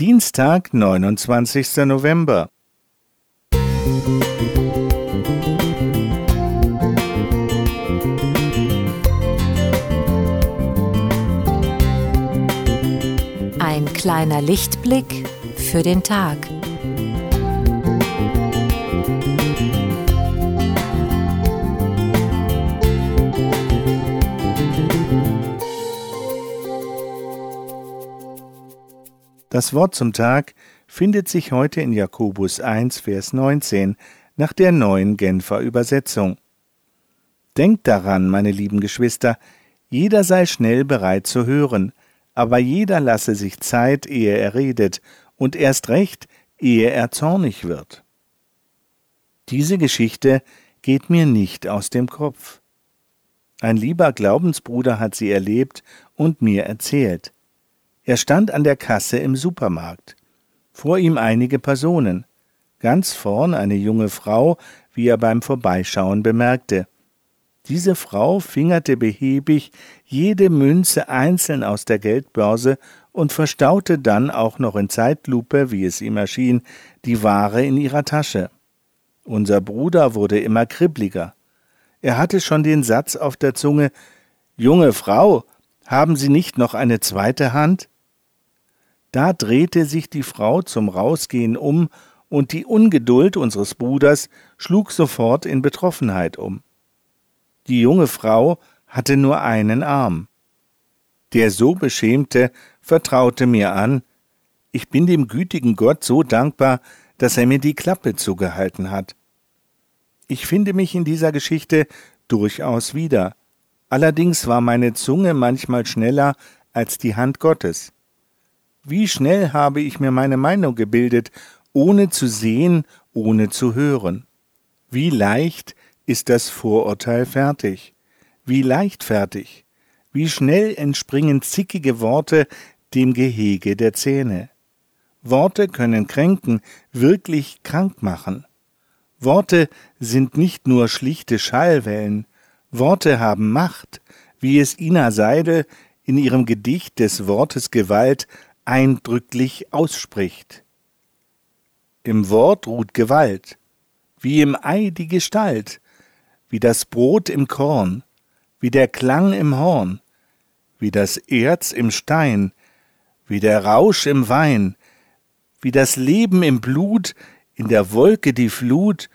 Dienstag, 29. November. Ein kleiner Lichtblick für den Tag. Das Wort zum Tag findet sich heute in Jakobus 1, Vers 19 nach der neuen Genfer Übersetzung. Denkt daran, meine lieben Geschwister, jeder sei schnell bereit zu hören, aber jeder lasse sich Zeit, ehe er redet, und erst recht, ehe er zornig wird. Diese Geschichte geht mir nicht aus dem Kopf. Ein lieber Glaubensbruder hat sie erlebt und mir erzählt. Er stand an der Kasse im Supermarkt. Vor ihm einige Personen. Ganz vorn eine junge Frau, wie er beim Vorbeischauen bemerkte. Diese Frau fingerte behäbig jede Münze einzeln aus der Geldbörse und verstaute dann auch noch in Zeitlupe, wie es ihm erschien, die Ware in ihrer Tasche. Unser Bruder wurde immer kribliger. Er hatte schon den Satz auf der Zunge Junge Frau, haben Sie nicht noch eine zweite Hand? Da drehte sich die Frau zum Rausgehen um, und die Ungeduld unseres Bruders schlug sofort in Betroffenheit um. Die junge Frau hatte nur einen Arm. Der so Beschämte vertraute mir an, ich bin dem gütigen Gott so dankbar, dass er mir die Klappe zugehalten hat. Ich finde mich in dieser Geschichte durchaus wieder. Allerdings war meine Zunge manchmal schneller als die Hand Gottes. Wie schnell habe ich mir meine Meinung gebildet, ohne zu sehen, ohne zu hören. Wie leicht ist das Vorurteil fertig. Wie leichtfertig. Wie schnell entspringen zickige Worte dem Gehege der Zähne. Worte können kränken, wirklich krank machen. Worte sind nicht nur schlichte Schallwellen, Worte haben Macht, wie es Ina Seidel in ihrem Gedicht des Wortes Gewalt eindrücklich ausspricht. Im Wort ruht Gewalt, wie im Ei die Gestalt, wie das Brot im Korn, wie der Klang im Horn, wie das Erz im Stein, wie der Rausch im Wein, wie das Leben im Blut, in der Wolke die Flut,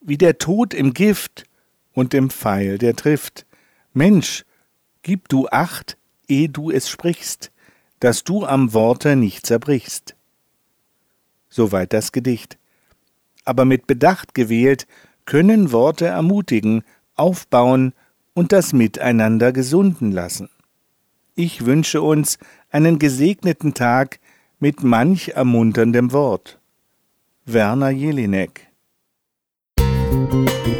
wie der Tod im Gift und im Pfeil, der trifft. Mensch, gib du acht, eh du es sprichst, dass du am Worte nicht zerbrichst. Soweit das Gedicht. Aber mit Bedacht gewählt können Worte ermutigen, aufbauen und das Miteinander gesunden lassen. Ich wünsche uns einen gesegneten Tag mit manch ermunterndem Wort. Werner Jelinek Musik